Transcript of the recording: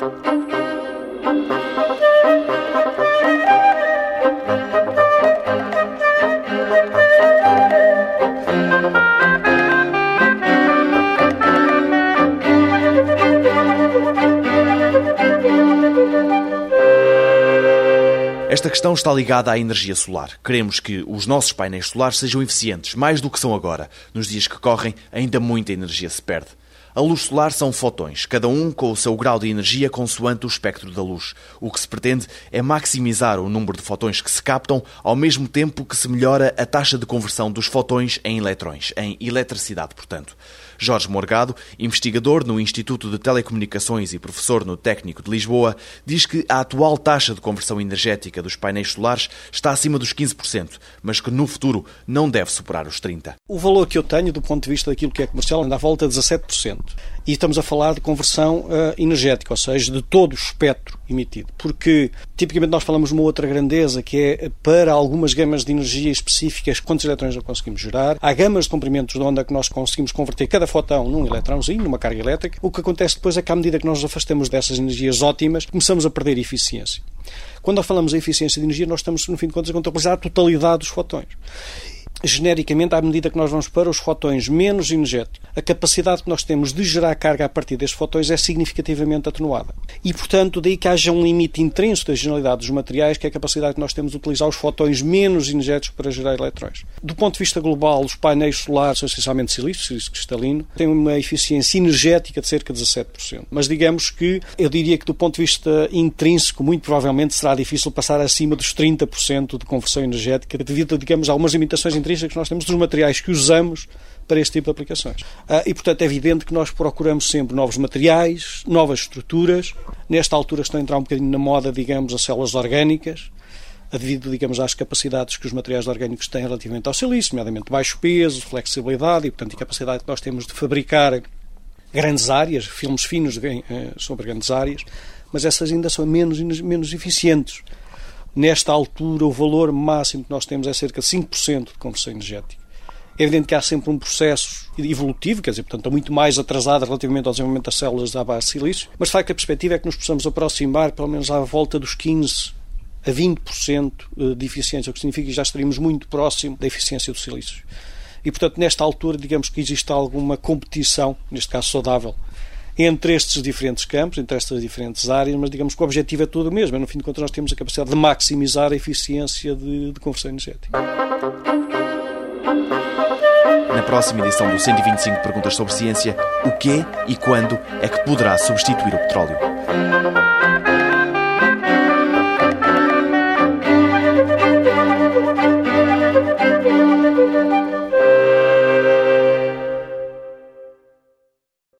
Esta questão está ligada à energia solar. Queremos que os nossos painéis solares sejam eficientes, mais do que são agora. Nos dias que correm, ainda muita energia se perde. A luz solar são fotões, cada um com o seu grau de energia consoante o espectro da luz. O que se pretende é maximizar o número de fotões que se captam, ao mesmo tempo que se melhora a taxa de conversão dos fotões em eletrões, em eletricidade, portanto. Jorge Morgado, investigador no Instituto de Telecomunicações e professor no Técnico de Lisboa, diz que a atual taxa de conversão energética dos painéis solares está acima dos 15%, mas que no futuro não deve superar os 30%. O valor que eu tenho do ponto de vista daquilo que é comercial anda à volta de 17%. E estamos a falar de conversão uh, energética, ou seja, de todo o espectro emitido. Porque, tipicamente, nós falamos uma outra grandeza, que é para algumas gamas de energia específicas, quantos eletrões nós conseguimos gerar. Há gamas de comprimentos de onda que nós conseguimos converter cada fotão num eletrãozinho, numa carga elétrica. O que acontece depois é que, à medida que nós nos afastamos dessas energias ótimas, começamos a perder eficiência. Quando nós falamos em eficiência de energia, nós estamos, no fim de contas, a contabilizar a totalidade dos fotões genericamente, à medida que nós vamos para os fotões menos energéticos, a capacidade que nós temos de gerar carga a partir destes fotões é significativamente atenuada. E, portanto, daí que haja um limite intrínseco da generalidade dos materiais, que é a capacidade que nós temos de utilizar os fotões menos energéticos para gerar eletrões. Do ponto de vista global, os painéis solares são essencialmente silício, silício cristalino, têm uma eficiência energética de cerca de 17%. Mas digamos que, eu diria que do ponto de vista intrínseco, muito provavelmente será difícil passar acima dos 30% de conversão energética, devido, digamos, a algumas limitações intrínsecas características que nós temos dos materiais que usamos para este tipo de aplicações. Ah, e, portanto, é evidente que nós procuramos sempre novos materiais, novas estruturas. Nesta altura estão a entrar um bocadinho na moda, digamos, as células orgânicas, devido, digamos, às capacidades que os materiais orgânicos têm relativamente ao silício, nomeadamente baixo peso, flexibilidade e, portanto, a capacidade que nós temos de fabricar grandes áreas, filmes finos eh, sobre grandes áreas, mas essas ainda são menos, menos eficientes. Nesta altura, o valor máximo que nós temos é cerca de 5% de conversão energética. É evidente que há sempre um processo evolutivo, quer dizer, portanto, está muito mais atrasado relativamente ao desenvolvimento das células da base de silício, mas de facto a perspectiva é que nos possamos aproximar pelo menos à volta dos 15 a 20% eh, de eficiência, o que significa que já estaríamos muito próximo da eficiência do silício. E, portanto, nesta altura, digamos que existe alguma competição, neste caso saudável, entre estes diferentes campos, entre estas diferentes áreas, mas digamos que o objetivo é todo o mesmo. É, no fim de contas, nós temos a capacidade de maximizar a eficiência de, de conversão energética. Na próxima edição do 125 Perguntas sobre Ciência, o que e quando é que poderá substituir o petróleo?